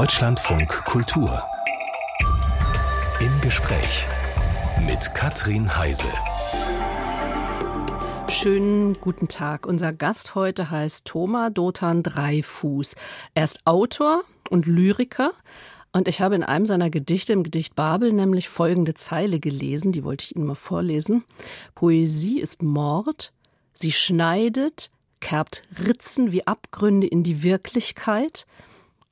Deutschlandfunk Kultur. Im Gespräch mit Katrin Heise. Schönen guten Tag. Unser Gast heute heißt Thomas Dothan Dreifuß. Er ist Autor und Lyriker. Und ich habe in einem seiner Gedichte, im Gedicht Babel, nämlich folgende Zeile gelesen, die wollte ich Ihnen mal vorlesen. Poesie ist Mord, sie schneidet, kerbt Ritzen wie Abgründe in die Wirklichkeit.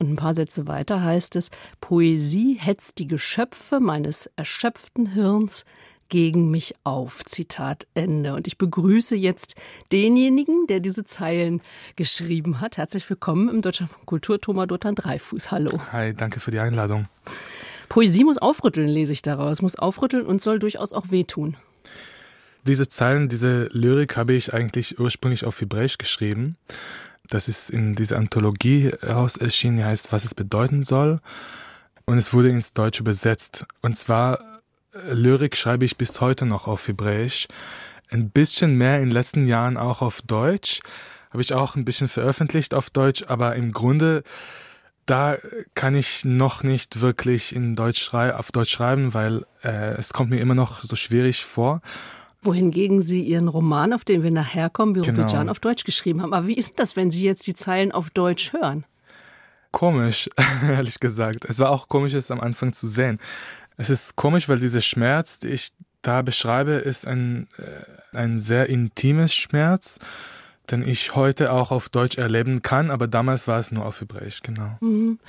Und ein paar Sätze weiter heißt es, Poesie hetzt die Geschöpfe meines erschöpften Hirns gegen mich auf. Zitat Ende. Und ich begrüße jetzt denjenigen, der diese Zeilen geschrieben hat. Herzlich willkommen im Deutschland von Kultur, Thomas Dottan Dreifuß. Hallo. Hi, danke für die Einladung. Poesie muss aufrütteln, lese ich daraus. Muss aufrütteln und soll durchaus auch wehtun. Diese Zeilen, diese Lyrik habe ich eigentlich ursprünglich auf Hebräisch geschrieben. Das ist in dieser Anthologie heraus erschienen, die heißt, was es bedeuten soll. Und es wurde ins Deutsche übersetzt. Und zwar, äh, Lyrik schreibe ich bis heute noch auf Hebräisch. Ein bisschen mehr in den letzten Jahren auch auf Deutsch. Habe ich auch ein bisschen veröffentlicht auf Deutsch, aber im Grunde, da kann ich noch nicht wirklich in Deutsch auf Deutsch schreiben, weil äh, es kommt mir immer noch so schwierig vor wohingegen Sie Ihren Roman, auf den wir nachher kommen, Birobijan, genau. auf Deutsch geschrieben haben. Aber wie ist das, wenn Sie jetzt die Zeilen auf Deutsch hören? Komisch, ehrlich gesagt. Es war auch komisch, es am Anfang zu sehen. Es ist komisch, weil dieser Schmerz, den ich da beschreibe, ist ein, äh, ein sehr intimes Schmerz den ich heute auch auf Deutsch erleben kann, aber damals war es nur auf Hebräisch, genau. Mhm.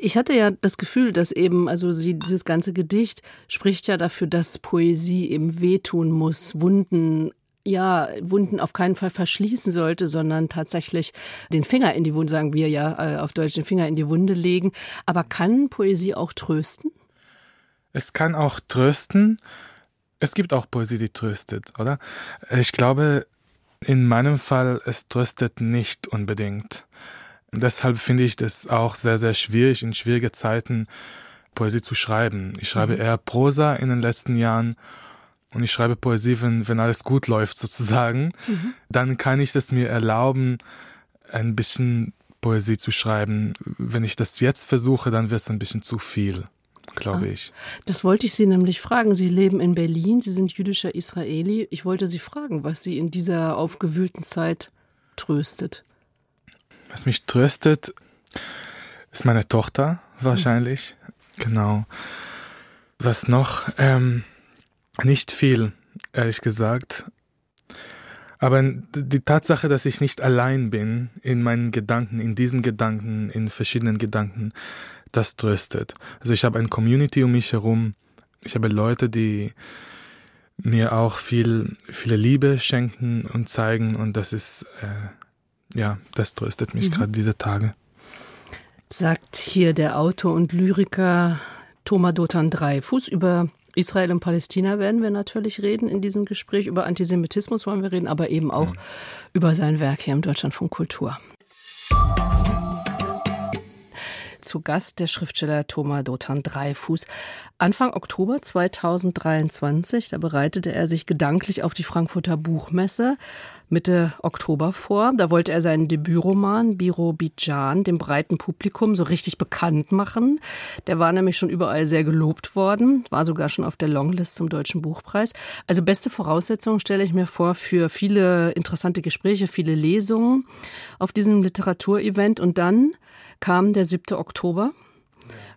Ich hatte ja das Gefühl, dass eben, also sie, dieses ganze Gedicht spricht ja dafür, dass Poesie eben wehtun muss, Wunden ja, Wunden auf keinen Fall verschließen sollte, sondern tatsächlich den Finger in die Wunde, sagen wir ja äh, auf Deutsch, den Finger in die Wunde legen. Aber kann Poesie auch trösten? Es kann auch trösten. Es gibt auch Poesie, die tröstet, oder? Ich glaube, in meinem Fall, es tröstet nicht unbedingt. Deshalb finde ich das auch sehr, sehr schwierig, in schwierigen Zeiten Poesie zu schreiben. Ich schreibe mhm. eher Prosa in den letzten Jahren und ich schreibe Poesie, wenn, wenn alles gut läuft sozusagen. Mhm. Dann kann ich das mir erlauben, ein bisschen Poesie zu schreiben. Wenn ich das jetzt versuche, dann wird es ein bisschen zu viel glaube ah, ich. Das wollte ich Sie nämlich fragen. Sie leben in Berlin, Sie sind jüdischer Israeli. Ich wollte Sie fragen, was Sie in dieser aufgewühlten Zeit tröstet. Was mich tröstet, ist meine Tochter wahrscheinlich. Mhm. Genau. Was noch? Ähm, nicht viel, ehrlich gesagt. Aber die Tatsache, dass ich nicht allein bin in meinen Gedanken, in diesen Gedanken, in verschiedenen Gedanken, das tröstet. Also ich habe eine Community um mich herum. Ich habe Leute, die mir auch viel, viele Liebe schenken und zeigen und das ist, äh, ja, das tröstet mich mhm. gerade diese Tage. Sagt hier der Autor und Lyriker Thomas Dotan Dreifuß über Israel und Palästina werden wir natürlich reden in diesem Gespräch. Über Antisemitismus wollen wir reden, aber eben auch mhm. über sein Werk hier im Deutschlandfunk Kultur. Zu Gast der Schriftsteller Thomas Dothan Dreifuß. Anfang Oktober 2023, da bereitete er sich gedanklich auf die Frankfurter Buchmesse Mitte Oktober vor. Da wollte er seinen Debütroman Biro Bijan dem breiten Publikum so richtig bekannt machen. Der war nämlich schon überall sehr gelobt worden, war sogar schon auf der Longlist zum Deutschen Buchpreis. Also beste Voraussetzungen stelle ich mir vor für viele interessante Gespräche, viele Lesungen auf diesem Literaturevent. Und dann kam der 7. Oktober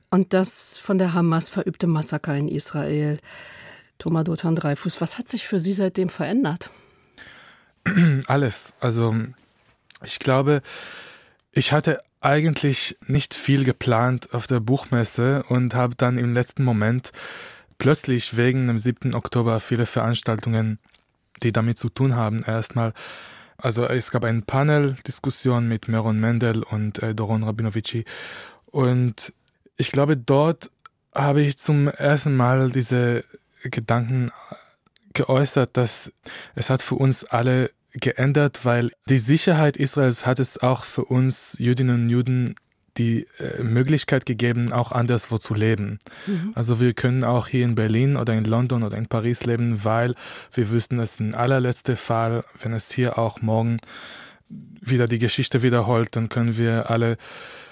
und das von der Hamas verübte Massaker in Israel. Thomas Dothan Dreifuß, was hat sich für Sie seitdem verändert? Alles. Also ich glaube, ich hatte eigentlich nicht viel geplant auf der Buchmesse und habe dann im letzten Moment plötzlich wegen dem 7. Oktober viele Veranstaltungen, die damit zu tun haben, erstmal also es gab eine Panel-Diskussion mit Meron Mendel und äh, Doron Rabinovici und ich glaube, dort habe ich zum ersten Mal diese Gedanken geäußert, dass es hat für uns alle geändert, weil die Sicherheit Israels hat es auch für uns Jüdinnen und Juden die äh, Möglichkeit gegeben, auch anderswo zu leben. Mhm. Also wir können auch hier in Berlin oder in London oder in Paris leben, weil wir wüssten, es ist ein allerletzter Fall, wenn es hier auch morgen wieder die Geschichte wiederholt, dann können wir alle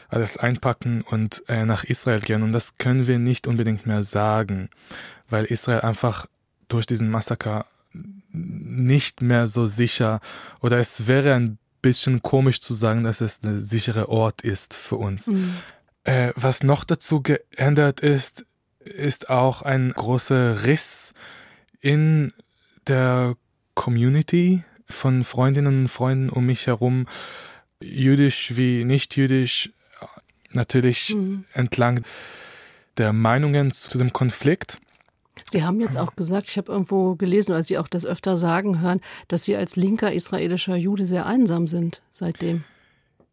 alles einpacken und äh, nach Israel gehen. Und das können wir nicht unbedingt mehr sagen, weil Israel einfach durch diesen Massaker nicht mehr so sicher oder es wäre ein bisschen komisch zu sagen, dass es ein sicherer Ort ist für uns. Mhm. Äh, was noch dazu geändert ist, ist auch ein großer Riss in der Community von Freundinnen und Freunden um mich herum, jüdisch wie nicht jüdisch, natürlich mhm. entlang der Meinungen zu dem Konflikt. Sie haben jetzt auch gesagt, ich habe irgendwo gelesen, als Sie auch das öfter sagen hören, dass Sie als linker israelischer Jude sehr einsam sind seitdem.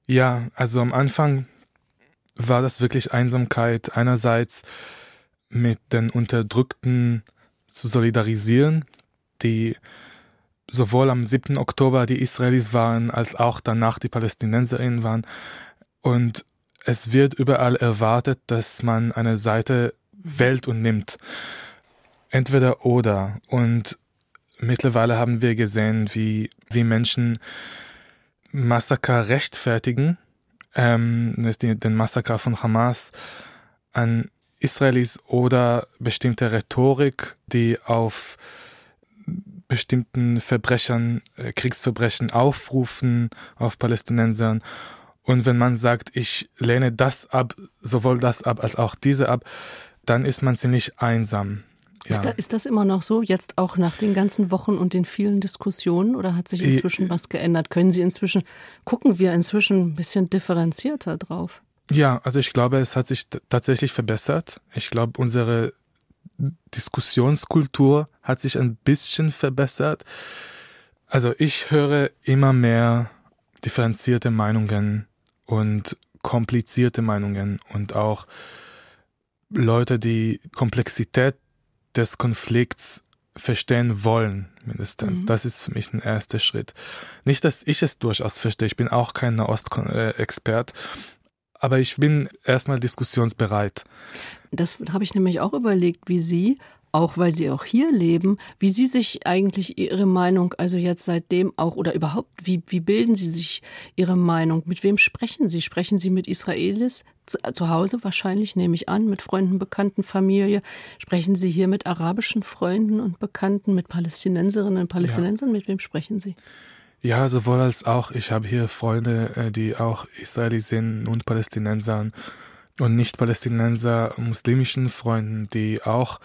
Ja, also am Anfang war das wirklich Einsamkeit. Einerseits mit den Unterdrückten zu solidarisieren, die sowohl am 7. Oktober die Israelis waren, als auch danach die Palästinenserinnen waren. Und es wird überall erwartet, dass man eine Seite wählt und nimmt. Entweder oder. Und mittlerweile haben wir gesehen, wie, wie Menschen Massaker rechtfertigen, ähm, den Massaker von Hamas an Israelis oder bestimmte Rhetorik, die auf bestimmten Verbrechern, äh, Kriegsverbrechen aufrufen, auf Palästinensern. Und wenn man sagt, ich lehne das ab, sowohl das ab als auch diese ab, dann ist man ziemlich einsam. Ja. Ist, da, ist, das immer noch so, jetzt auch nach den ganzen Wochen und den vielen Diskussionen oder hat sich inzwischen was geändert? Können Sie inzwischen, gucken wir inzwischen ein bisschen differenzierter drauf? Ja, also ich glaube, es hat sich tatsächlich verbessert. Ich glaube, unsere Diskussionskultur hat sich ein bisschen verbessert. Also ich höre immer mehr differenzierte Meinungen und komplizierte Meinungen und auch Leute, die Komplexität des Konflikts verstehen wollen, mindestens. Mhm. Das ist für mich ein erster Schritt. Nicht, dass ich es durchaus verstehe, ich bin auch kein Nahost-Expert, aber ich bin erstmal diskussionsbereit. Das habe ich nämlich auch überlegt, wie Sie, auch weil Sie auch hier leben, wie Sie sich eigentlich Ihre Meinung, also jetzt seitdem auch oder überhaupt, wie, wie bilden Sie sich Ihre Meinung? Mit wem sprechen Sie? Sprechen Sie mit Israelis zu, zu Hause wahrscheinlich, nehme ich an, mit Freunden, Bekannten, Familie? Sprechen Sie hier mit arabischen Freunden und Bekannten, mit Palästinenserinnen und Palästinensern? Ja. Mit wem sprechen Sie? Ja, sowohl als auch. Ich habe hier Freunde, äh, die auch Israelis sind und Palästinenser und nicht-Palästinenser, muslimischen Freunden, die auch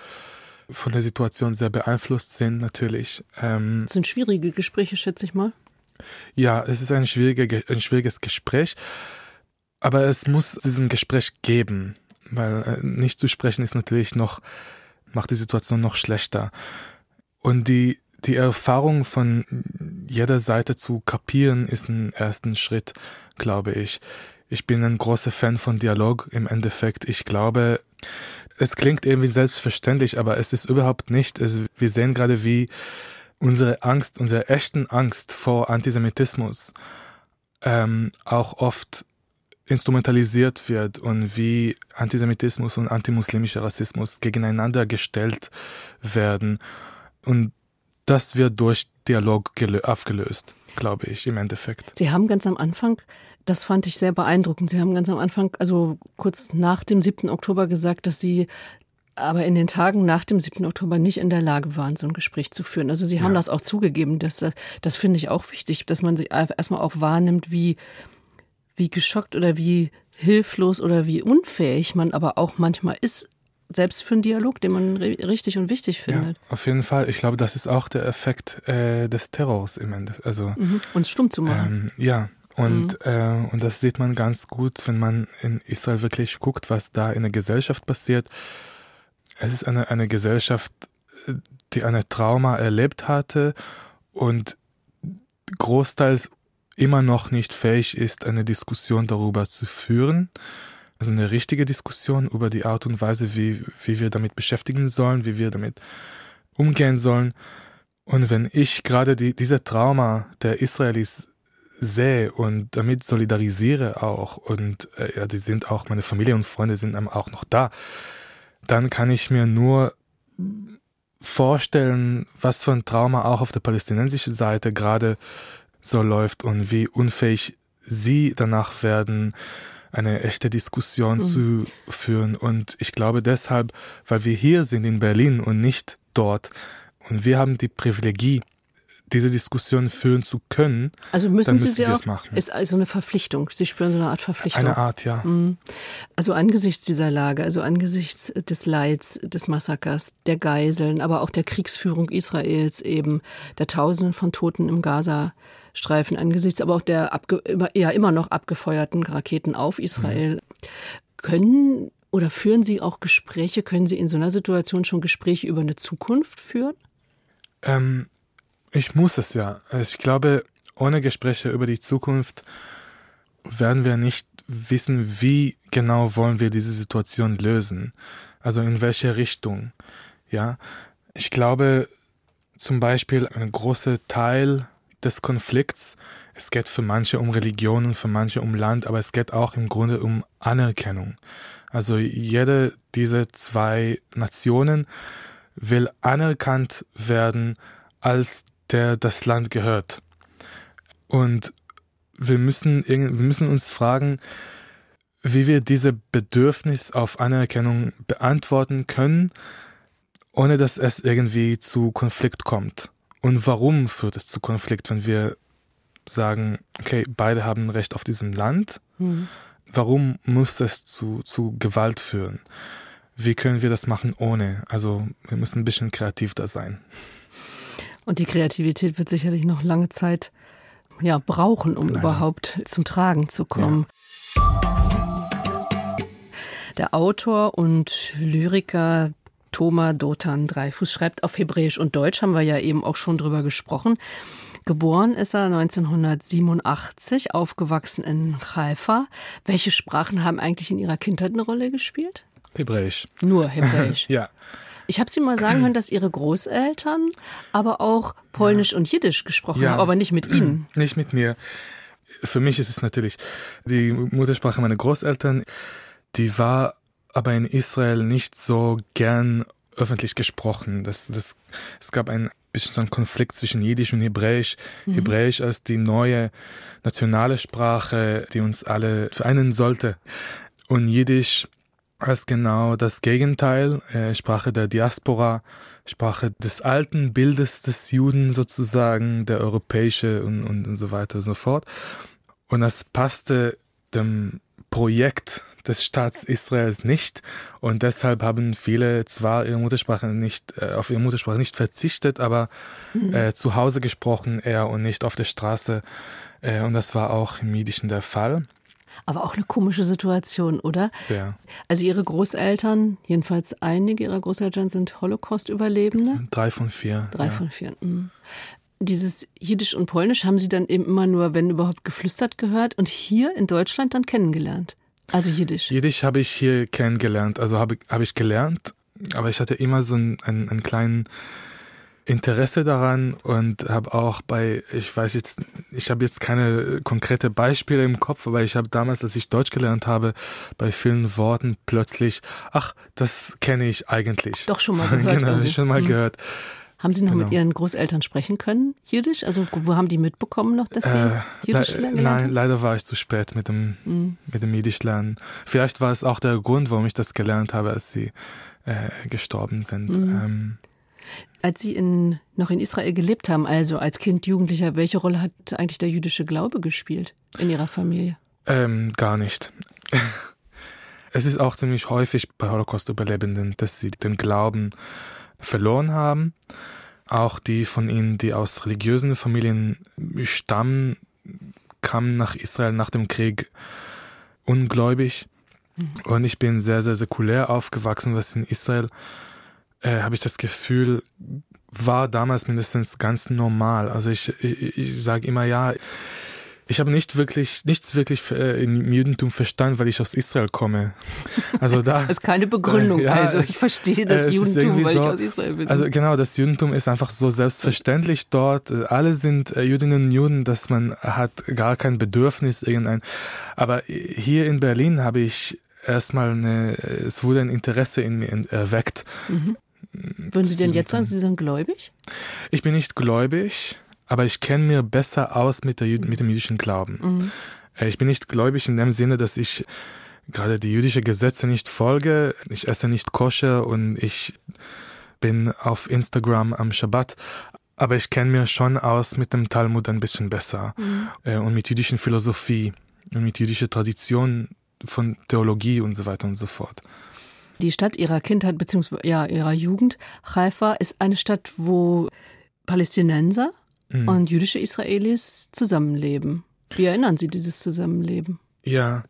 von der Situation sehr beeinflusst sind, natürlich. Ähm, das sind schwierige Gespräche, schätze ich mal. Ja, es ist ein, schwierige, ein schwieriges Gespräch, aber es muss diesen Gespräch geben, weil äh, nicht zu sprechen ist natürlich noch, macht die Situation noch schlechter. Und die die Erfahrung von jeder Seite zu kapieren ist ein ersten Schritt, glaube ich. Ich bin ein großer Fan von Dialog im Endeffekt. Ich glaube, es klingt irgendwie selbstverständlich, aber es ist überhaupt nicht. Es, wir sehen gerade, wie unsere Angst, unsere echten Angst vor Antisemitismus ähm, auch oft instrumentalisiert wird und wie Antisemitismus und antimuslimischer Rassismus gegeneinander gestellt werden. Und das wird durch Dialog aufgelöst, glaube ich, im Endeffekt. Sie haben ganz am Anfang, das fand ich sehr beeindruckend, Sie haben ganz am Anfang, also kurz nach dem 7. Oktober gesagt, dass Sie aber in den Tagen nach dem 7. Oktober nicht in der Lage waren, so ein Gespräch zu führen. Also Sie haben ja. das auch zugegeben. Das, das finde ich auch wichtig, dass man sich erstmal auch wahrnimmt, wie, wie geschockt oder wie hilflos oder wie unfähig man aber auch manchmal ist, selbst für einen Dialog, den man richtig und wichtig findet. Ja, auf jeden Fall. Ich glaube, das ist auch der Effekt äh, des Terrors im Endeffekt. Also, mhm. Uns stumm zu machen. Ähm, ja, und, mhm. äh, und das sieht man ganz gut, wenn man in Israel wirklich guckt, was da in der Gesellschaft passiert. Es ist eine, eine Gesellschaft, die eine Trauma erlebt hatte und großteils immer noch nicht fähig ist, eine Diskussion darüber zu führen also eine richtige Diskussion über die Art und Weise, wie, wie wir damit beschäftigen sollen, wie wir damit umgehen sollen. Und wenn ich gerade die, diese Trauma der Israelis sehe und damit solidarisiere auch und äh, ja, die sind auch, meine Familie und Freunde sind auch noch da, dann kann ich mir nur vorstellen, was für ein Trauma auch auf der palästinensischen Seite gerade so läuft und wie unfähig sie danach werden, eine echte Diskussion mhm. zu führen. Und ich glaube deshalb, weil wir hier sind in Berlin und nicht dort, und wir haben die Privilegie, diese Diskussion führen zu können, also müssen Sie sie auch, machen. Ist also eine Verpflichtung. Sie spüren so eine Art Verpflichtung. Eine Art, ja. Mhm. Also angesichts dieser Lage, also angesichts des Leids, des Massakers, der Geiseln, aber auch der Kriegsführung Israels eben, der Tausenden von Toten im Gazastreifen, angesichts aber auch der abge, ja immer noch abgefeuerten Raketen auf Israel, mhm. können oder führen Sie auch Gespräche? Können Sie in so einer Situation schon Gespräche über eine Zukunft führen? Ähm, ich muss es ja. Ich glaube, ohne Gespräche über die Zukunft werden wir nicht wissen, wie genau wollen wir diese Situation lösen. Also in welche Richtung. Ja, ich glaube zum Beispiel ein großer Teil des Konflikts, es geht für manche um Religion und für manche um Land, aber es geht auch im Grunde um Anerkennung. Also jede dieser zwei Nationen will anerkannt werden als der das Land gehört. Und wir müssen, wir müssen uns fragen, wie wir diese Bedürfnis auf Anerkennung beantworten können, ohne dass es irgendwie zu Konflikt kommt. Und warum führt es zu Konflikt, wenn wir sagen, okay, beide haben Recht auf diesem Land? Mhm. Warum muss es zu, zu Gewalt führen? Wie können wir das machen ohne? Also wir müssen ein bisschen kreativ da sein. Und die Kreativität wird sicherlich noch lange Zeit ja, brauchen, um Leider. überhaupt zum Tragen zu kommen. Ja. Der Autor und Lyriker Thomas Dotan Dreifuß schreibt auf Hebräisch und Deutsch, haben wir ja eben auch schon drüber gesprochen. Geboren ist er 1987, aufgewachsen in Haifa. Welche Sprachen haben eigentlich in Ihrer Kindheit eine Rolle gespielt? Hebräisch. Nur Hebräisch. ja. Ich habe Sie mal sagen hören, dass Ihre Großeltern aber auch Polnisch ja. und Jiddisch gesprochen ja. haben, aber nicht mit Ihnen. Nicht mit mir. Für mich ist es natürlich die Muttersprache meiner Großeltern. Die war aber in Israel nicht so gern öffentlich gesprochen. Das, das, es gab ein bisschen so einen Konflikt zwischen Jiddisch und Hebräisch. Mhm. Hebräisch als die neue nationale Sprache, die uns alle vereinen sollte. Und Jiddisch als genau das Gegenteil, äh, Sprache der Diaspora, Sprache des alten Bildes des Juden sozusagen, der europäische und, und, und so weiter und so fort. Und das passte dem Projekt des Staats Israels nicht und deshalb haben viele zwar ihre Muttersprache nicht äh, auf ihre Muttersprache nicht verzichtet, aber mhm. äh, zu Hause gesprochen eher und nicht auf der Straße äh, und das war auch im Jüdischen der Fall. Aber auch eine komische Situation, oder? Sehr. Also Ihre Großeltern, jedenfalls einige Ihrer Großeltern sind Holocaust-Überlebende? Drei von vier. Drei ja. von vier. Mhm. Dieses Jiddisch und Polnisch haben Sie dann eben immer nur, wenn überhaupt, geflüstert gehört und hier in Deutschland dann kennengelernt? Also Jiddisch? Jiddisch habe ich hier kennengelernt, also habe hab ich gelernt, aber ich hatte immer so einen, einen, einen kleinen Interesse daran und habe auch bei, ich weiß jetzt, ich habe jetzt keine konkrete Beispiele im Kopf, aber ich habe damals, als ich Deutsch gelernt habe, bei vielen Worten plötzlich, ach, das kenne ich eigentlich. Doch schon mal gehört. genau, schon mal mhm. gehört. Haben Sie noch genau. mit Ihren Großeltern sprechen können, Jiddisch? Also wo haben die mitbekommen noch, dass Sie äh, Jiddisch lernen? Nein, leider war ich zu spät mit dem, mhm. mit dem Jiddisch lernen. Vielleicht war es auch der Grund, warum ich das gelernt habe, als Sie äh, gestorben sind. Mhm. Ähm, als Sie in, noch in Israel gelebt haben, also als Kind, Jugendlicher, welche Rolle hat eigentlich der jüdische Glaube gespielt in Ihrer Familie? Ähm, gar nicht. es ist auch ziemlich häufig bei Holocaust-Überlebenden, dass sie den Glauben verloren haben. Auch die von ihnen, die aus religiösen Familien stammen, kamen nach Israel nach dem Krieg ungläubig. Mhm. Und ich bin sehr, sehr säkulär aufgewachsen, was in Israel äh, habe ich das Gefühl, war damals mindestens ganz normal. Also ich, ich, ich sage immer, ja, ich habe nicht wirklich, nichts wirklich äh, im Judentum verstanden, weil ich aus Israel komme. Also da. das ist keine Begründung. Äh, ja, also ich verstehe das äh, Judentum, weil so, ich aus Israel bin. Also genau, das Judentum ist einfach so selbstverständlich dort. Alle sind äh, Judinnen und Juden, dass man hat gar kein Bedürfnis irgendein. Aber hier in Berlin habe ich erstmal eine, es wurde ein Interesse in mir erweckt. Mhm. Würden Sie denn jetzt sagen, Sie sind gläubig? Ich bin nicht gläubig, aber ich kenne mir besser aus mit, der, mit dem jüdischen Glauben. Mhm. Äh, ich bin nicht gläubig in dem Sinne, dass ich gerade die jüdische Gesetze nicht folge. Ich esse nicht koscher und ich bin auf Instagram am Shabbat. Aber ich kenne mir schon aus mit dem Talmud ein bisschen besser mhm. äh, und mit jüdischen Philosophie und mit jüdischer Tradition von Theologie und so weiter und so fort. Die Stadt ihrer Kindheit bzw. Ja, ihrer Jugend, Haifa, ist eine Stadt, wo Palästinenser mhm. und jüdische Israelis zusammenleben. Wie erinnern Sie dieses Zusammenleben? Ja,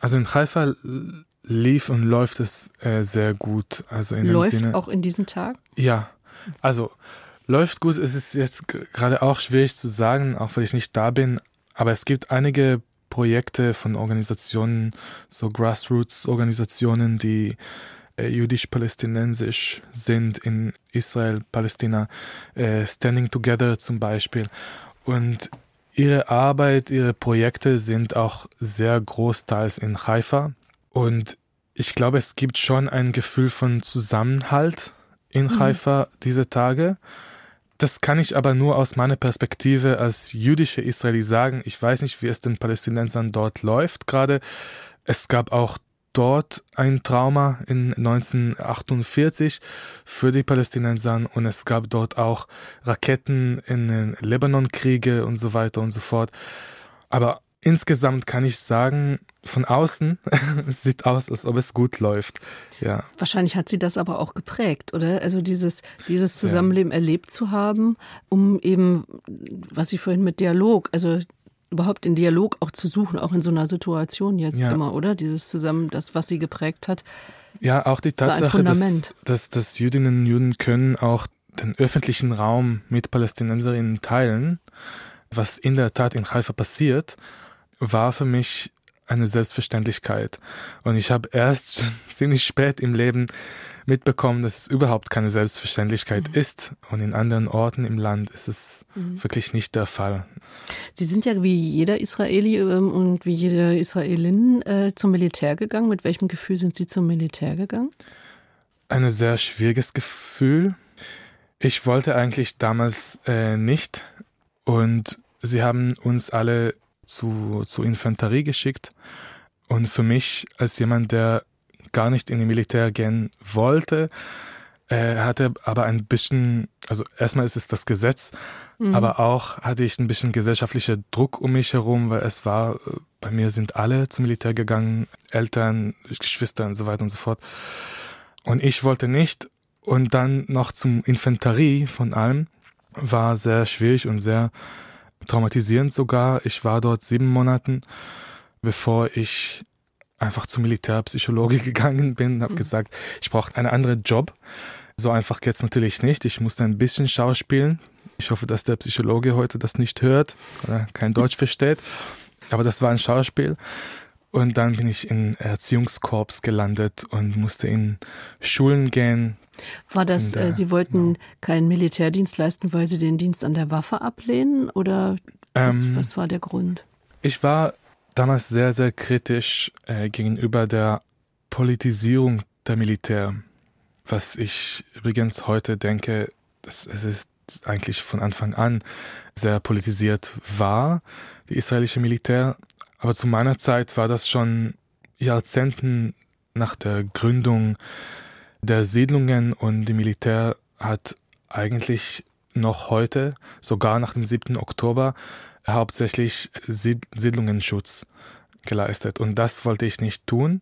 also in Haifa lief und läuft es äh, sehr gut. Also in läuft Sinne, auch in diesen Tagen? Ja, also läuft gut. Es ist jetzt gerade auch schwierig zu sagen, auch weil ich nicht da bin. Aber es gibt einige Projekte von Organisationen, so Grassroots-Organisationen, die jüdisch-palästinensisch sind in Israel, Palästina, äh, Standing Together zum Beispiel. Und ihre Arbeit, ihre Projekte sind auch sehr großteils in Haifa. Und ich glaube, es gibt schon ein Gefühl von Zusammenhalt in mhm. Haifa diese Tage. Das kann ich aber nur aus meiner Perspektive als jüdische Israeli sagen. Ich weiß nicht, wie es den Palästinensern dort läuft gerade. Es gab auch dort ein Trauma in 1948 für die Palästinenser und es gab dort auch Raketen in den Libanon-Kriege und so weiter und so fort. Aber insgesamt kann ich sagen, von außen es sieht aus, als ob es gut läuft. Ja. Wahrscheinlich hat sie das aber auch geprägt, oder? Also dieses, dieses Zusammenleben ja. erlebt zu haben, um eben, was Sie vorhin mit Dialog, also überhaupt den Dialog auch zu suchen, auch in so einer Situation jetzt ja. immer, oder? Dieses Zusammen, das, was sie geprägt hat. Ja, auch die Tatsache, dass, dass, dass Jüdinnen und Juden können auch den öffentlichen Raum mit Palästinenserinnen teilen, was in der Tat in Haifa passiert, war für mich eine Selbstverständlichkeit. Und ich habe erst ziemlich spät im Leben mitbekommen, dass es überhaupt keine Selbstverständlichkeit mhm. ist. Und in anderen Orten im Land ist es mhm. wirklich nicht der Fall. Sie sind ja wie jeder Israeli ähm, und wie jede Israelin äh, zum Militär gegangen. Mit welchem Gefühl sind Sie zum Militär gegangen? Ein sehr schwieriges Gefühl. Ich wollte eigentlich damals äh, nicht. Und sie haben uns alle zu, zur Infanterie geschickt. Und für mich als jemand, der gar nicht in die Militär gehen wollte, äh, hatte aber ein bisschen, also erstmal ist es das Gesetz, mhm. aber auch hatte ich ein bisschen gesellschaftlicher Druck um mich herum, weil es war, äh, bei mir sind alle zum Militär gegangen, Eltern, Geschwister und so weiter und so fort. Und ich wollte nicht. Und dann noch zum Infanterie von allem war sehr schwierig und sehr traumatisierend sogar. Ich war dort sieben Monaten, bevor ich einfach zum Militärpsychologe gegangen bin, habe mhm. gesagt, ich brauche einen anderen Job. So einfach geht's natürlich nicht. Ich musste ein bisschen schauspielen. Ich hoffe, dass der Psychologe heute das nicht hört oder kein Deutsch versteht. Aber das war ein Schauspiel. Und dann bin ich in Erziehungskorps gelandet und musste in Schulen gehen. War das, der, äh, Sie wollten ja. keinen Militärdienst leisten, weil Sie den Dienst an der Waffe ablehnen? Oder was, ähm, was war der Grund? Ich war damals sehr, sehr kritisch äh, gegenüber der Politisierung der Militär. Was ich übrigens heute denke, dass es ist eigentlich von Anfang an sehr politisiert war, die israelische Militär. Aber zu meiner Zeit war das schon Jahrzehnten nach der Gründung der Siedlungen und die Militär hat eigentlich noch heute, sogar nach dem 7. Oktober, hauptsächlich Siedlungenschutz geleistet. Und das wollte ich nicht tun.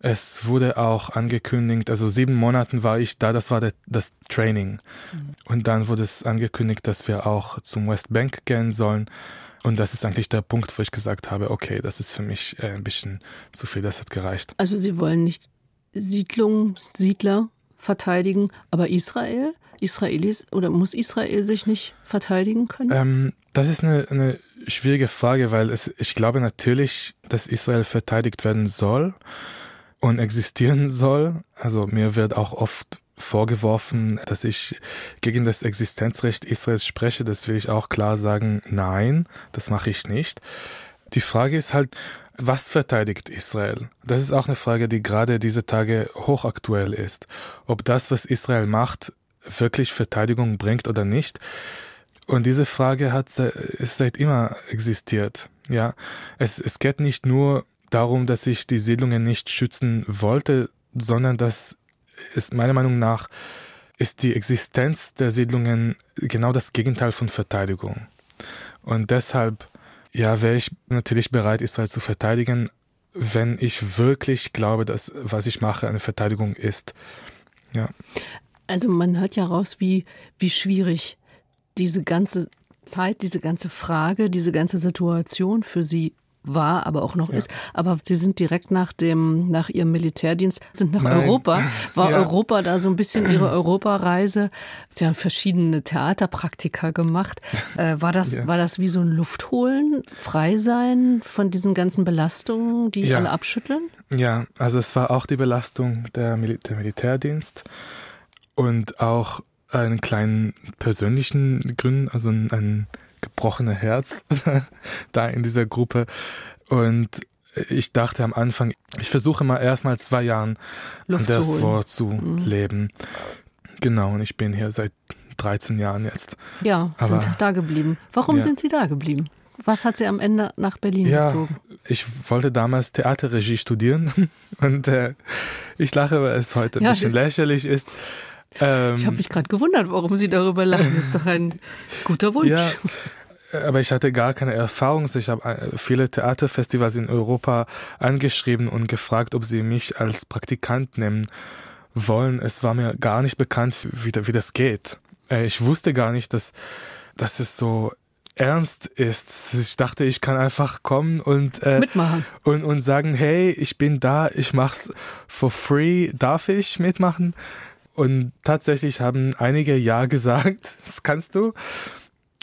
Es wurde auch angekündigt, also sieben Monaten war ich da, das war der, das Training. Mhm. Und dann wurde es angekündigt, dass wir auch zum Westbank gehen sollen. Und das ist eigentlich der Punkt, wo ich gesagt habe, okay, das ist für mich äh, ein bisschen zu viel, das hat gereicht. Also Sie wollen nicht Siedlungen, Siedler verteidigen, aber Israel? Israelis oder muss Israel sich nicht verteidigen können? Ähm, das ist eine, eine schwierige Frage, weil es, ich glaube natürlich, dass Israel verteidigt werden soll und existieren soll. Also mir wird auch oft vorgeworfen, dass ich gegen das Existenzrecht Israels spreche. Das will ich auch klar sagen, nein, das mache ich nicht. Die Frage ist halt, was verteidigt Israel? Das ist auch eine Frage, die gerade diese Tage hochaktuell ist. Ob das, was Israel macht, wirklich Verteidigung bringt oder nicht. Und diese Frage hat ist seit immer existiert. Ja, es, es geht nicht nur darum, dass ich die Siedlungen nicht schützen wollte, sondern das ist meiner Meinung nach ist die Existenz der Siedlungen genau das Gegenteil von Verteidigung. Und deshalb, ja, wäre ich natürlich bereit, Israel zu verteidigen, wenn ich wirklich glaube, dass was ich mache eine Verteidigung ist. Ja. Also man hört ja raus, wie, wie schwierig diese ganze Zeit, diese ganze Frage, diese ganze Situation für Sie war, aber auch noch ja. ist. Aber Sie sind direkt nach dem, nach Ihrem Militärdienst, sind nach Nein. Europa. War ja. Europa da so ein bisschen Ihre Europareise? Sie haben verschiedene Theaterpraktika gemacht. Äh, war das, ja. war das wie so ein Luftholen, frei sein von diesen ganzen Belastungen, die alle abschütteln? Ja, also es war auch die Belastung der, Mil der Militärdienst und auch einen kleinen persönlichen Gründen, also ein, ein gebrochenes Herz da in dieser Gruppe. Und ich dachte am Anfang, ich versuche mal erstmal zwei Jahren Luft das Wort zu mhm. leben. Genau, und ich bin hier seit 13 Jahren jetzt. Ja, Aber, sind da geblieben. Warum ja. sind Sie da geblieben? Was hat Sie am Ende nach Berlin ja, gezogen? Ich wollte damals Theaterregie studieren und äh, ich lache, weil es heute ein ja, bisschen lächerlich ist. Ähm, ich habe mich gerade gewundert, warum Sie darüber lachen. Das ist doch ein guter Wunsch. Ja, aber ich hatte gar keine Erfahrung. Ich habe äh, viele Theaterfestivals in Europa angeschrieben und gefragt, ob sie mich als Praktikant nehmen wollen. Es war mir gar nicht bekannt, wie, wie das geht. Äh, ich wusste gar nicht, dass, dass es so ernst ist. Ich dachte, ich kann einfach kommen und äh, mitmachen und, und sagen, hey, ich bin da, ich mach's for free, darf ich mitmachen? Und tatsächlich haben einige Ja gesagt, das kannst du.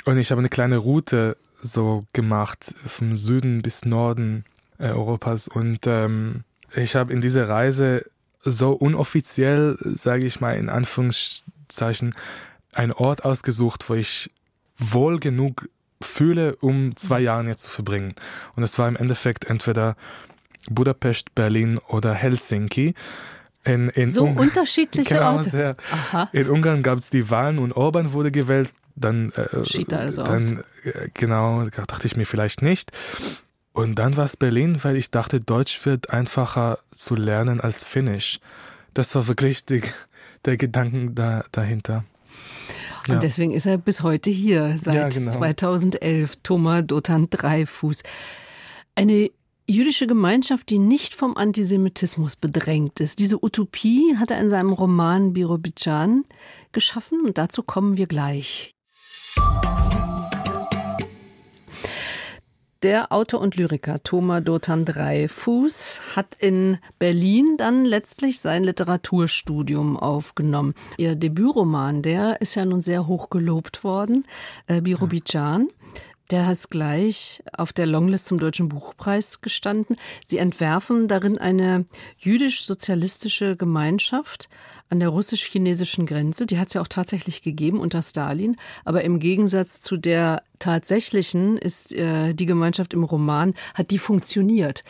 Und ich habe eine kleine Route so gemacht, vom Süden bis Norden äh, Europas. Und ähm, ich habe in dieser Reise so unoffiziell, sage ich mal in Anführungszeichen, einen Ort ausgesucht, wo ich wohl genug fühle, um zwei Jahre jetzt zu verbringen. Und es war im Endeffekt entweder Budapest, Berlin oder Helsinki. In, in so Un unterschiedliche genau, Orte. Sehr. Aha. In Ungarn gab es die Wahlen und Orban wurde gewählt. Dann, äh, Schied also dann. Äh, genau, dachte ich mir vielleicht nicht. Und dann war es Berlin, weil ich dachte, Deutsch wird einfacher zu lernen als Finnisch. Das war wirklich die, der Gedanke da, dahinter. Und ja. deswegen ist er bis heute hier, seit ja, genau. 2011, Thomas Dotan Dreifuß. Eine jüdische Gemeinschaft, die nicht vom Antisemitismus bedrängt ist. Diese Utopie hat er in seinem Roman Birobidjan geschaffen und dazu kommen wir gleich. Der Autor und Lyriker Thomas Dotan Dreifuß hat in Berlin dann letztlich sein Literaturstudium aufgenommen. Ihr Debütroman, der ist ja nun sehr hoch gelobt worden, äh, Birobidjan. Der hat gleich auf der Longlist zum Deutschen Buchpreis gestanden. Sie entwerfen darin eine jüdisch-sozialistische Gemeinschaft an der russisch-chinesischen Grenze. Die hat es ja auch tatsächlich gegeben unter Stalin. Aber im Gegensatz zu der tatsächlichen ist äh, die Gemeinschaft im Roman, hat die funktioniert.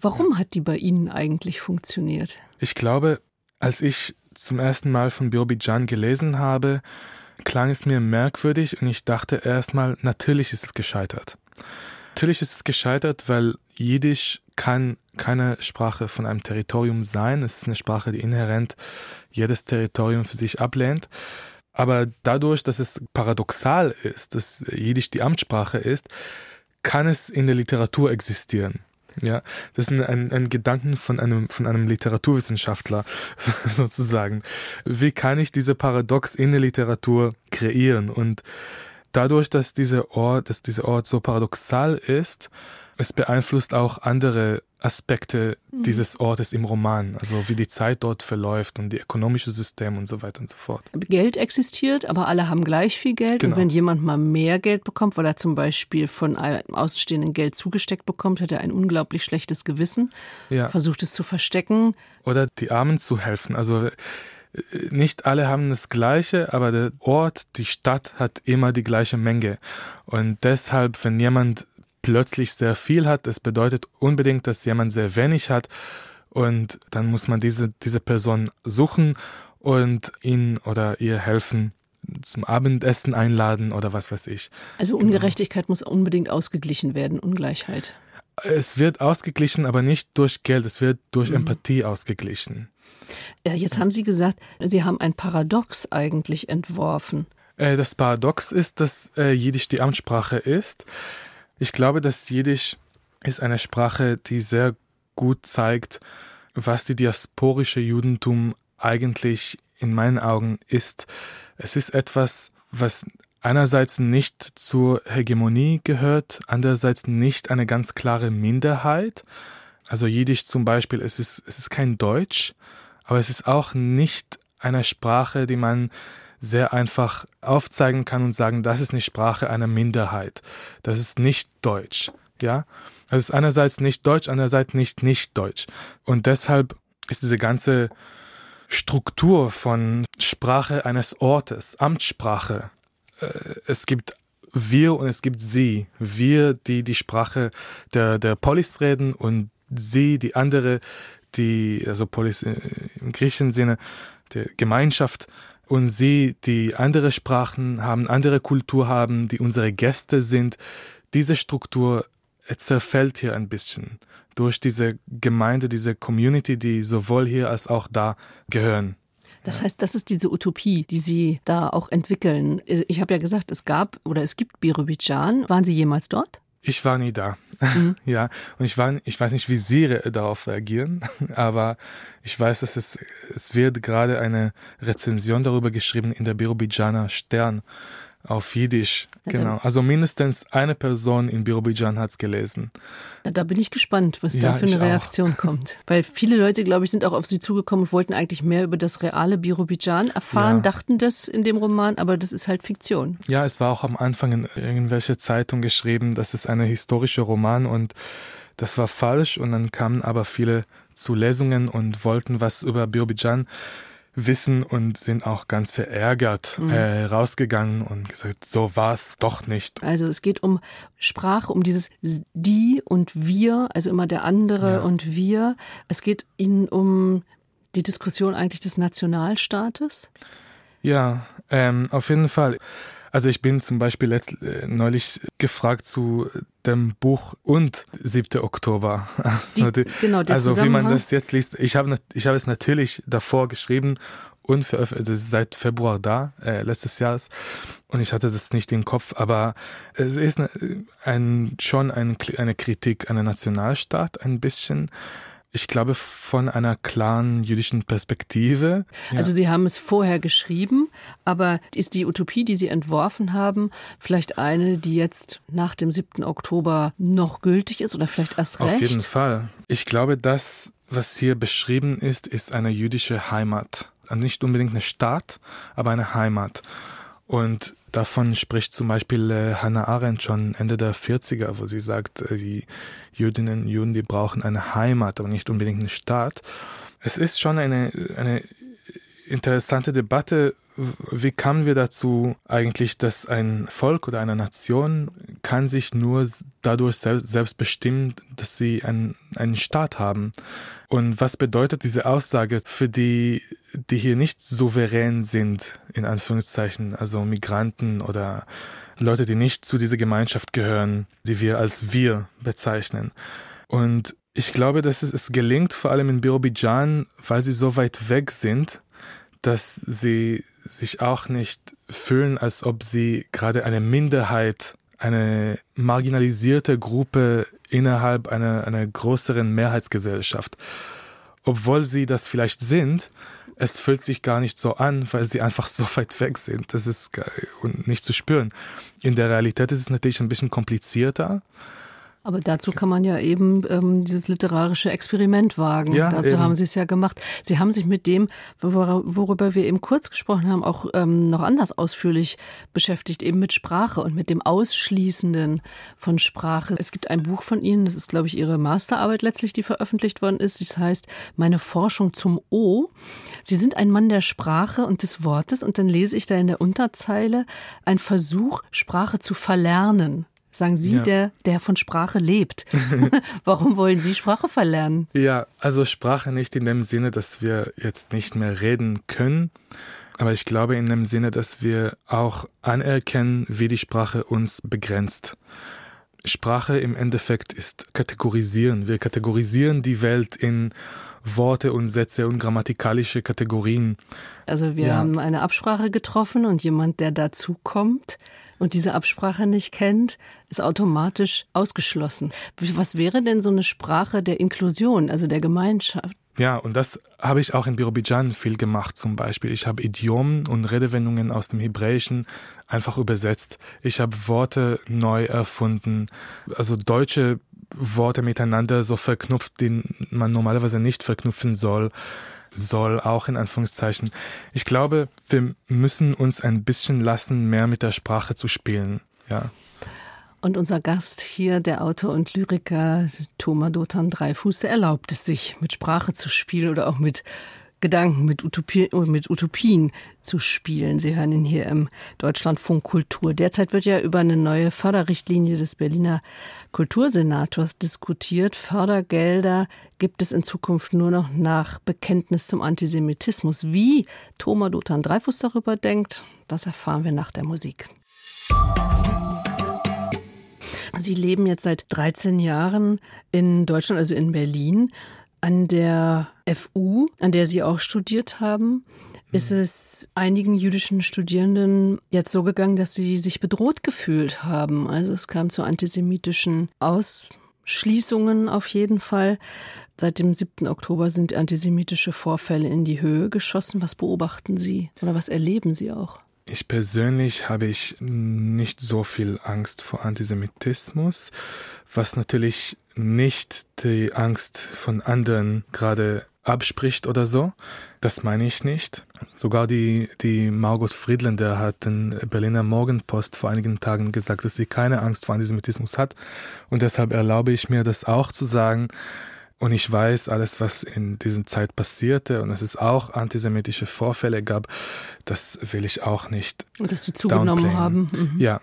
Warum hat die bei Ihnen eigentlich funktioniert? Ich glaube, als ich zum ersten Mal von Birobidzhan gelesen habe, klang es mir merkwürdig und ich dachte erstmal, natürlich ist es gescheitert. Natürlich ist es gescheitert, weil Jiddisch kann keine Sprache von einem Territorium sein. Es ist eine Sprache, die inhärent jedes Territorium für sich ablehnt. Aber dadurch, dass es paradoxal ist, dass Jiddisch die Amtssprache ist, kann es in der Literatur existieren. Ja, das ist ein, ein Gedanken von einem, von einem Literaturwissenschaftler sozusagen. Wie kann ich diese Paradox in der Literatur kreieren? Und dadurch, dass dieser Ort, dass dieser Ort so paradoxal ist, es beeinflusst auch andere Aspekte mhm. dieses Ortes im Roman, also wie die Zeit dort verläuft und die ökonomische System und so weiter und so fort. Geld existiert, aber alle haben gleich viel Geld. Genau. Und wenn jemand mal mehr Geld bekommt, weil er zum Beispiel von einem Außenstehenden Geld zugesteckt bekommt, hat er ein unglaublich schlechtes Gewissen, ja. versucht es zu verstecken. Oder die Armen zu helfen. Also äh, nicht alle haben das Gleiche, aber der Ort, die Stadt hat immer die gleiche Menge. Und deshalb, wenn jemand plötzlich sehr viel hat. Es bedeutet unbedingt, dass jemand sehr wenig hat. Und dann muss man diese, diese Person suchen und ihn oder ihr helfen, zum Abendessen einladen oder was weiß ich. Also genau. Ungerechtigkeit genau. muss unbedingt ausgeglichen werden, Ungleichheit. Es wird ausgeglichen, aber nicht durch Geld, es wird durch mhm. Empathie ausgeglichen. Ja, jetzt haben Sie gesagt, Sie haben ein Paradox eigentlich entworfen. Äh, das Paradox ist, dass äh, Jiddisch die Amtssprache ist. Ich glaube, dass Jiddisch ist eine Sprache, die sehr gut zeigt, was die diasporische Judentum eigentlich in meinen Augen ist. Es ist etwas, was einerseits nicht zur Hegemonie gehört, andererseits nicht eine ganz klare Minderheit. Also Jiddisch zum Beispiel, es ist, es ist kein Deutsch, aber es ist auch nicht eine Sprache, die man sehr einfach aufzeigen kann und sagen, das ist eine Sprache einer Minderheit. Das ist nicht Deutsch. Ja, also ist einerseits nicht Deutsch, andererseits nicht nicht Deutsch. Und deshalb ist diese ganze Struktur von Sprache eines Ortes, Amtssprache. Äh, es gibt wir und es gibt sie. Wir, die die Sprache der, der Polis reden und sie, die andere, die, also Polis im griechischen Sinne, der Gemeinschaft und sie, die andere Sprachen haben, andere Kultur haben, die unsere Gäste sind. Diese Struktur zerfällt hier ein bisschen durch diese Gemeinde, diese Community, die sowohl hier als auch da gehören. Das heißt, das ist diese Utopie, die Sie da auch entwickeln. Ich habe ja gesagt, es gab oder es gibt Birobidschan. Waren Sie jemals dort? Ich war nie da. Mhm. Ja, und ich, war, ich weiß nicht, wie Sie darauf reagieren, aber ich weiß, dass es, es wird gerade eine Rezension darüber geschrieben in der Birobidjaner Stern auf Jiddisch, Na, genau. Also mindestens eine Person in Birobidjan hat es gelesen. Na, da bin ich gespannt, was ja, da für eine Reaktion auch. kommt. Weil viele Leute, glaube ich, sind auch auf Sie zugekommen und wollten eigentlich mehr über das reale Birobidjan erfahren, ja. dachten das in dem Roman, aber das ist halt Fiktion. Ja, es war auch am Anfang in irgendwelche Zeitung geschrieben, das ist eine historische Roman und das war falsch und dann kamen aber viele zu Lesungen und wollten was über Birobidjan wissen und sind auch ganz verärgert mhm. äh, rausgegangen und gesagt, so war es doch nicht. Also es geht um Sprache, um dieses die und wir, also immer der andere ja. und wir. Es geht ihnen um die Diskussion eigentlich des Nationalstaates. Ja, ähm, auf jeden Fall. Also ich bin zum Beispiel letzt, äh, neulich gefragt zu dem Buch und 7. Oktober. Also, die, genau, also wie man das jetzt liest. Ich habe ich habe es natürlich davor geschrieben und veröffentlicht, das ist seit Februar da, äh, letztes Jahres. Und ich hatte das nicht im Kopf, aber es ist ein, schon ein, eine Kritik an der Nationalstaat ein bisschen ich glaube, von einer klaren jüdischen Perspektive. Ja. Also Sie haben es vorher geschrieben, aber ist die Utopie, die Sie entworfen haben, vielleicht eine, die jetzt nach dem 7. Oktober noch gültig ist oder vielleicht erst recht? Auf jeden Fall. Ich glaube, das, was hier beschrieben ist, ist eine jüdische Heimat. Nicht unbedingt eine Stadt, aber eine Heimat. Und davon spricht zum Beispiel äh, Hannah Arendt schon Ende der 40er, wo sie sagt, äh, die Jüdinnen und Juden, die brauchen eine Heimat, aber nicht unbedingt einen Staat. Es ist schon eine, eine interessante Debatte, wie kamen wir dazu eigentlich, dass ein Volk oder eine Nation kann sich nur dadurch selbst, bestimmen, dass sie einen, einen Staat haben? Und was bedeutet diese Aussage für die, die hier nicht souverän sind, in Anführungszeichen, also Migranten oder Leute, die nicht zu dieser Gemeinschaft gehören, die wir als wir bezeichnen? Und ich glaube, dass es, es gelingt, vor allem in Birobidjan, weil sie so weit weg sind, dass sie sich auch nicht fühlen, als ob sie gerade eine Minderheit, eine marginalisierte Gruppe innerhalb einer, einer größeren Mehrheitsgesellschaft. Obwohl sie das vielleicht sind, es fühlt sich gar nicht so an, weil sie einfach so weit weg sind. Das ist nicht zu spüren. In der Realität ist es natürlich ein bisschen komplizierter. Aber dazu kann man ja eben ähm, dieses literarische Experiment wagen. Ja, dazu eben. haben Sie es ja gemacht. Sie haben sich mit dem, worüber wir eben kurz gesprochen haben, auch ähm, noch anders ausführlich beschäftigt, eben mit Sprache und mit dem Ausschließenden von Sprache. Es gibt ein Buch von Ihnen, das ist, glaube ich, Ihre Masterarbeit letztlich, die veröffentlicht worden ist. Das heißt Meine Forschung zum O. Sie sind ein Mann der Sprache und des Wortes und dann lese ich da in der Unterzeile ein Versuch, Sprache zu verlernen. Sagen Sie, ja. der, der von Sprache lebt. Warum wollen Sie Sprache verlernen? Ja, also Sprache nicht in dem Sinne, dass wir jetzt nicht mehr reden können, aber ich glaube in dem Sinne, dass wir auch anerkennen, wie die Sprache uns begrenzt. Sprache im Endeffekt ist kategorisieren. Wir kategorisieren die Welt in Worte und Sätze und grammatikalische Kategorien. Also wir ja. haben eine Absprache getroffen und jemand, der dazu kommt und diese Absprache nicht kennt, ist automatisch ausgeschlossen. Was wäre denn so eine Sprache der Inklusion, also der Gemeinschaft? Ja, und das habe ich auch in Birobidjan viel gemacht zum Beispiel. Ich habe Idiomen und Redewendungen aus dem Hebräischen einfach übersetzt. Ich habe Worte neu erfunden, also deutsche Worte miteinander so verknüpft, die man normalerweise nicht verknüpfen soll soll, auch in Anführungszeichen. Ich glaube, wir müssen uns ein bisschen lassen, mehr mit der Sprache zu spielen. Ja. Und unser Gast hier, der Autor und Lyriker Thomas Dothan Dreifuß, erlaubt es sich, mit Sprache zu spielen oder auch mit Gedanken, mit, Utopie, mit Utopien zu spielen. Sie hören ihn hier im Deutschlandfunk Kultur. Derzeit wird ja über eine neue Förderrichtlinie des Berliner Kultursenators diskutiert. Fördergelder gibt es in Zukunft nur noch nach Bekenntnis zum Antisemitismus. Wie Thomas Dothan Dreifuß darüber denkt, das erfahren wir nach der Musik. Sie leben jetzt seit 13 Jahren in Deutschland, also in Berlin. An der FU, an der Sie auch studiert haben, ist mhm. es einigen jüdischen Studierenden jetzt so gegangen, dass sie sich bedroht gefühlt haben. Also es kam zu antisemitischen Ausschließungen auf jeden Fall. Seit dem 7. Oktober sind antisemitische Vorfälle in die Höhe geschossen. Was beobachten Sie oder was erleben Sie auch? Ich persönlich habe ich nicht so viel Angst vor Antisemitismus, was natürlich nicht die Angst von anderen gerade abspricht oder so. Das meine ich nicht. Sogar die, die Margot Friedländer hat in Berliner Morgenpost vor einigen Tagen gesagt, dass sie keine Angst vor Antisemitismus hat. Und deshalb erlaube ich mir das auch zu sagen. Und ich weiß, alles, was in dieser Zeit passierte und dass es auch antisemitische Vorfälle gab, das will ich auch nicht. Und dass sie zugenommen haben. Mhm. Ja.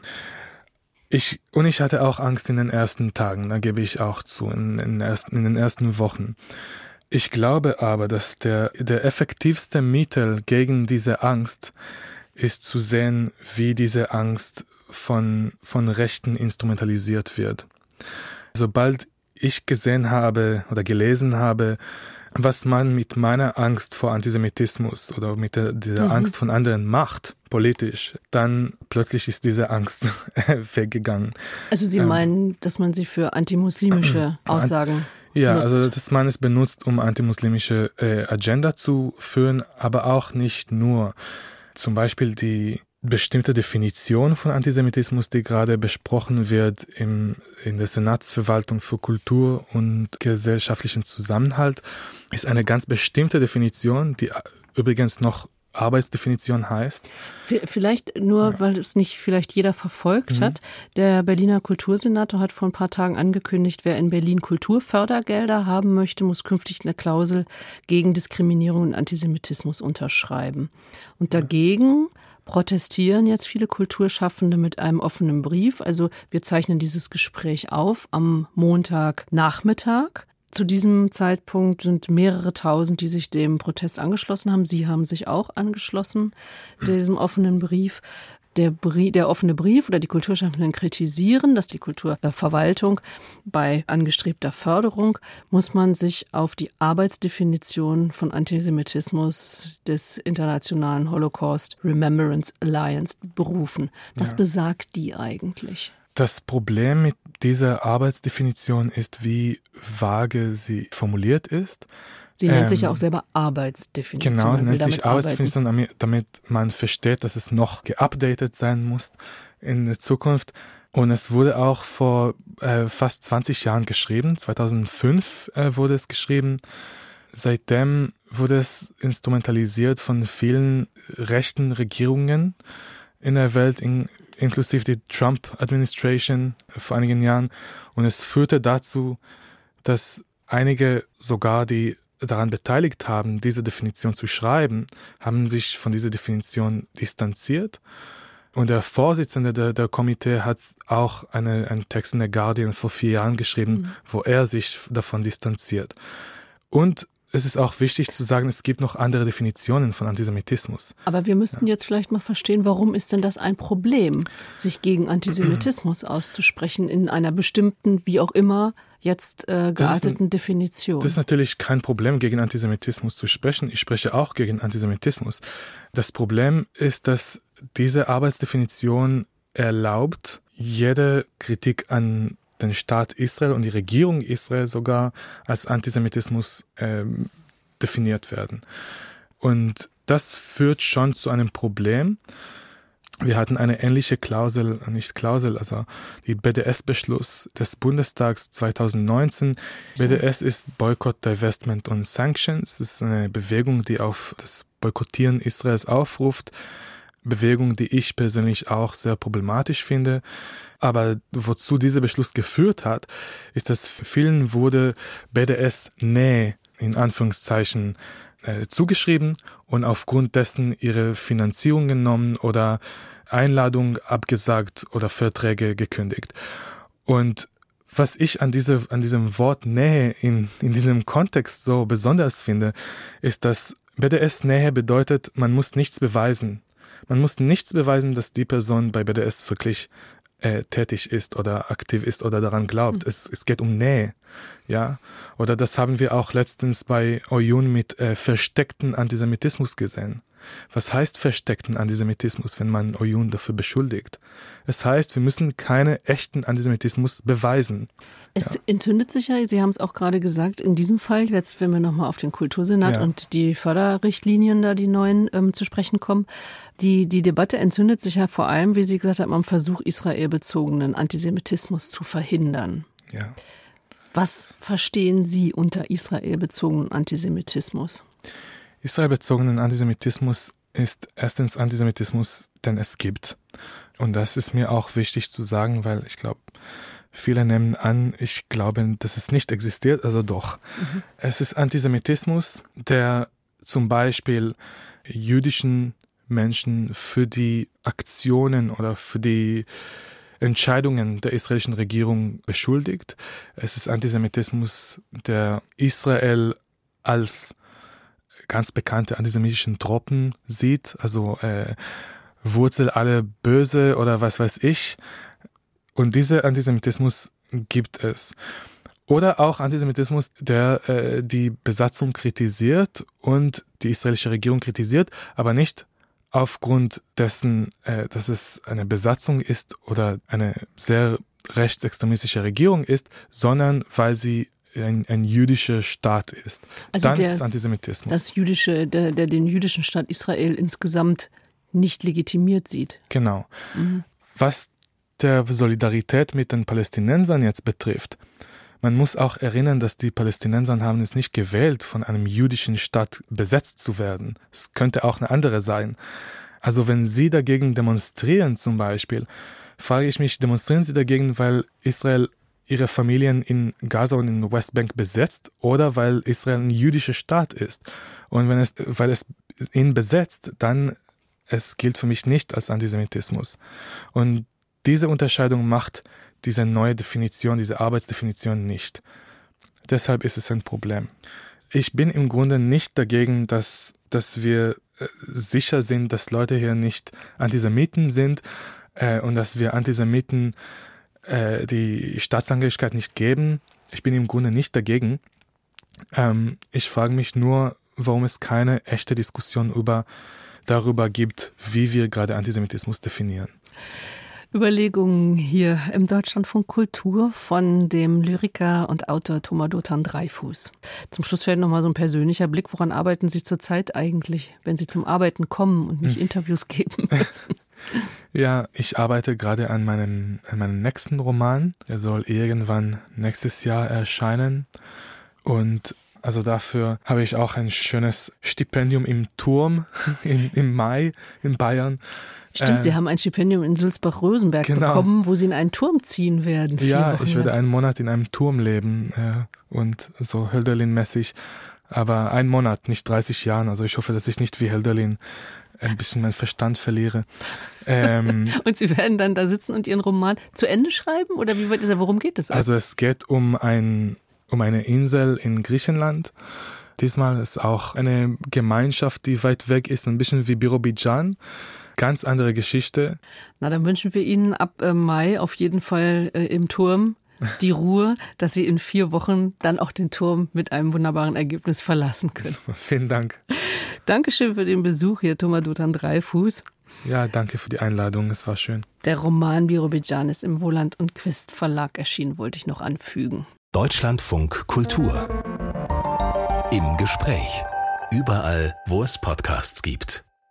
Ich, und ich hatte auch Angst in den ersten Tagen, da gebe ich auch zu, in, in, ersten, in den ersten Wochen. Ich glaube aber, dass der, der effektivste Mittel gegen diese Angst ist zu sehen, wie diese Angst von, von Rechten instrumentalisiert wird. Sobald ich gesehen habe oder gelesen habe, was man mit meiner Angst vor Antisemitismus oder mit der, der mhm. Angst von anderen macht, politisch, dann plötzlich ist diese Angst weggegangen. Also Sie ähm, meinen, dass man sie für antimuslimische Aussagen ja, nutzt. also dass man es benutzt, um antimuslimische äh, Agenda zu führen, aber auch nicht nur. Zum Beispiel die bestimmte Definition von Antisemitismus, die gerade besprochen wird im, in der Senatsverwaltung für Kultur und gesellschaftlichen Zusammenhalt, ist eine ganz bestimmte Definition, die übrigens noch Arbeitsdefinition heißt. Vielleicht nur, ja. weil es nicht vielleicht jeder verfolgt mhm. hat. Der Berliner Kultursenator hat vor ein paar Tagen angekündigt, wer in Berlin Kulturfördergelder haben möchte, muss künftig eine Klausel gegen Diskriminierung und Antisemitismus unterschreiben. Und dagegen protestieren jetzt viele Kulturschaffende mit einem offenen Brief. Also wir zeichnen dieses Gespräch auf am Montagnachmittag. Zu diesem Zeitpunkt sind mehrere tausend, die sich dem Protest angeschlossen haben. Sie haben sich auch angeschlossen, diesem offenen Brief der, Brief, der offene Brief oder die Kulturschaffenden kritisieren, dass die Kulturverwaltung bei angestrebter Förderung muss man sich auf die Arbeitsdefinition von Antisemitismus des Internationalen Holocaust Remembrance Alliance berufen. Was ja. besagt die eigentlich? Das Problem mit dieser Arbeitsdefinition ist, wie vage sie formuliert ist. Sie nennt ähm, sich ja auch selber Arbeitsdefinition. Genau, nennt sich Arbeitsdefinition, damit, damit man versteht, dass es noch geupdatet sein muss in der Zukunft. Und es wurde auch vor äh, fast 20 Jahren geschrieben. 2005 äh, wurde es geschrieben. Seitdem wurde es instrumentalisiert von vielen rechten Regierungen in der Welt, in, inklusive die Trump-Administration vor einigen Jahren. Und es führte dazu, dass einige sogar die daran beteiligt haben, diese Definition zu schreiben, haben sich von dieser Definition distanziert. Und der Vorsitzende der, der Komitee hat auch eine, einen Text in der Guardian vor vier Jahren geschrieben, mhm. wo er sich davon distanziert. Und es ist auch wichtig zu sagen, es gibt noch andere Definitionen von Antisemitismus. Aber wir müssten ja. jetzt vielleicht mal verstehen, warum ist denn das ein Problem, sich gegen Antisemitismus auszusprechen in einer bestimmten, wie auch immer, jetzt äh, gearteten ein, Definition. Das ist natürlich kein Problem, gegen Antisemitismus zu sprechen. Ich spreche auch gegen Antisemitismus. Das Problem ist, dass diese Arbeitsdefinition erlaubt, jede Kritik an den Staat Israel und die Regierung Israel sogar als Antisemitismus äh, definiert werden. Und das führt schon zu einem Problem. Wir hatten eine ähnliche Klausel, nicht Klausel, also die BDS-Beschluss des Bundestags 2019. BDS ist Boycott, Divestment und Sanctions. Das ist eine Bewegung, die auf das Boykottieren Israels aufruft. Bewegung, die ich persönlich auch sehr problematisch finde. Aber wozu dieser Beschluss geführt hat, ist, dass vielen wurde BDS Nähe in Anführungszeichen äh, zugeschrieben und aufgrund dessen ihre Finanzierung genommen oder Einladung abgesagt oder Verträge gekündigt. Und was ich an, diese, an diesem Wort Nähe in, in diesem Kontext so besonders finde, ist, dass BDS Nähe bedeutet, man muss nichts beweisen. Man muss nichts beweisen, dass die Person bei BDS wirklich äh, tätig ist oder aktiv ist oder daran glaubt. Mhm. Es, es geht um Nähe. Ja, oder das haben wir auch letztens bei Oyun mit äh, versteckten Antisemitismus gesehen. Was heißt versteckten Antisemitismus, wenn man Oyun dafür beschuldigt? Es heißt, wir müssen keinen echten Antisemitismus beweisen. Es ja. entzündet sich ja, Sie haben es auch gerade gesagt, in diesem Fall, jetzt wenn wir nochmal auf den Kultursenat ja. und die Förderrichtlinien da, die neuen, ähm, zu sprechen kommen, die, die Debatte entzündet sich ja vor allem, wie Sie gesagt haben, am Versuch, israelbezogenen Antisemitismus zu verhindern. Ja. Was verstehen Sie unter israelbezogenen Antisemitismus? Israelbezogenen Antisemitismus ist erstens Antisemitismus, den es gibt. Und das ist mir auch wichtig zu sagen, weil ich glaube, viele nehmen an, ich glaube, dass es nicht existiert, also doch. Mhm. Es ist Antisemitismus, der zum Beispiel jüdischen Menschen für die Aktionen oder für die Entscheidungen der israelischen Regierung beschuldigt. Es ist Antisemitismus, der Israel als ganz bekannte antisemitischen Truppen sieht, also äh, Wurzel alle böse oder was weiß ich. Und dieser Antisemitismus gibt es. Oder auch Antisemitismus, der äh, die Besatzung kritisiert und die israelische Regierung kritisiert, aber nicht aufgrund dessen, äh, dass es eine Besatzung ist oder eine sehr rechtsextremistische Regierung ist, sondern weil sie ein, ein jüdischer Staat ist. Also Dann der, ist Antisemitismus. Das jüdische, der, der den jüdischen Staat Israel insgesamt nicht legitimiert sieht. Genau. Mhm. Was der Solidarität mit den Palästinensern jetzt betrifft, man muss auch erinnern, dass die Palästinenser haben es nicht gewählt, von einem jüdischen Staat besetzt zu werden. Es könnte auch eine andere sein. Also wenn sie dagegen demonstrieren zum Beispiel, frage ich mich, demonstrieren sie dagegen, weil Israel ihre Familien in Gaza und in Westbank besetzt oder weil Israel ein jüdischer Staat ist. Und wenn es, weil es ihn besetzt, dann es gilt für mich nicht als Antisemitismus. Und diese Unterscheidung macht diese neue Definition, diese Arbeitsdefinition nicht. Deshalb ist es ein Problem. Ich bin im Grunde nicht dagegen, dass, dass wir äh, sicher sind, dass Leute hier nicht Antisemiten sind äh, und dass wir Antisemiten äh, die Staatsangehörigkeit nicht geben. Ich bin im Grunde nicht dagegen. Ähm, ich frage mich nur, warum es keine echte Diskussion über, darüber gibt, wie wir gerade Antisemitismus definieren. Überlegungen hier im Deutschlandfunk Kultur von dem Lyriker und Autor Thomas Dothan Dreifuß. Zum Schluss fällt noch mal so ein persönlicher Blick. Woran arbeiten Sie zurzeit eigentlich, wenn Sie zum Arbeiten kommen und nicht hm. Interviews geben müssen? Ja, ich arbeite gerade an meinem, an meinem nächsten Roman. Er soll irgendwann nächstes Jahr erscheinen. Und also dafür habe ich auch ein schönes Stipendium im Turm in, im Mai in Bayern. Stimmt, äh, Sie haben ein Stipendium in Sulzbach-Rosenberg genau. bekommen, wo Sie in einen Turm ziehen werden. Ja, ich werde einen Monat in einem Turm leben äh, und so Hölderlin-mäßig. Aber einen Monat, nicht 30 Jahren. Also ich hoffe, dass ich nicht wie Hölderlin ein bisschen meinen Verstand verliere. Ähm, und Sie werden dann da sitzen und Ihren Roman zu Ende schreiben? Oder wie weit ist er, worum geht es? Also es geht um, ein, um eine Insel in Griechenland Diesmal ist auch eine Gemeinschaft, die weit weg ist, ein bisschen wie Birobidjan. Ganz andere Geschichte. Na, dann wünschen wir Ihnen ab äh, Mai auf jeden Fall äh, im Turm die Ruhe, dass Sie in vier Wochen dann auch den Turm mit einem wunderbaren Ergebnis verlassen können. Vielen Dank. Dankeschön für den Besuch hier, Thomas Dutan Dreifuß. Ja, danke für die Einladung. Es war schön. Der Roman Birobidjan ist im Wohland und Quist Verlag erschienen, wollte ich noch anfügen. Deutschlandfunk Kultur. Im Gespräch. Überall, wo es Podcasts gibt.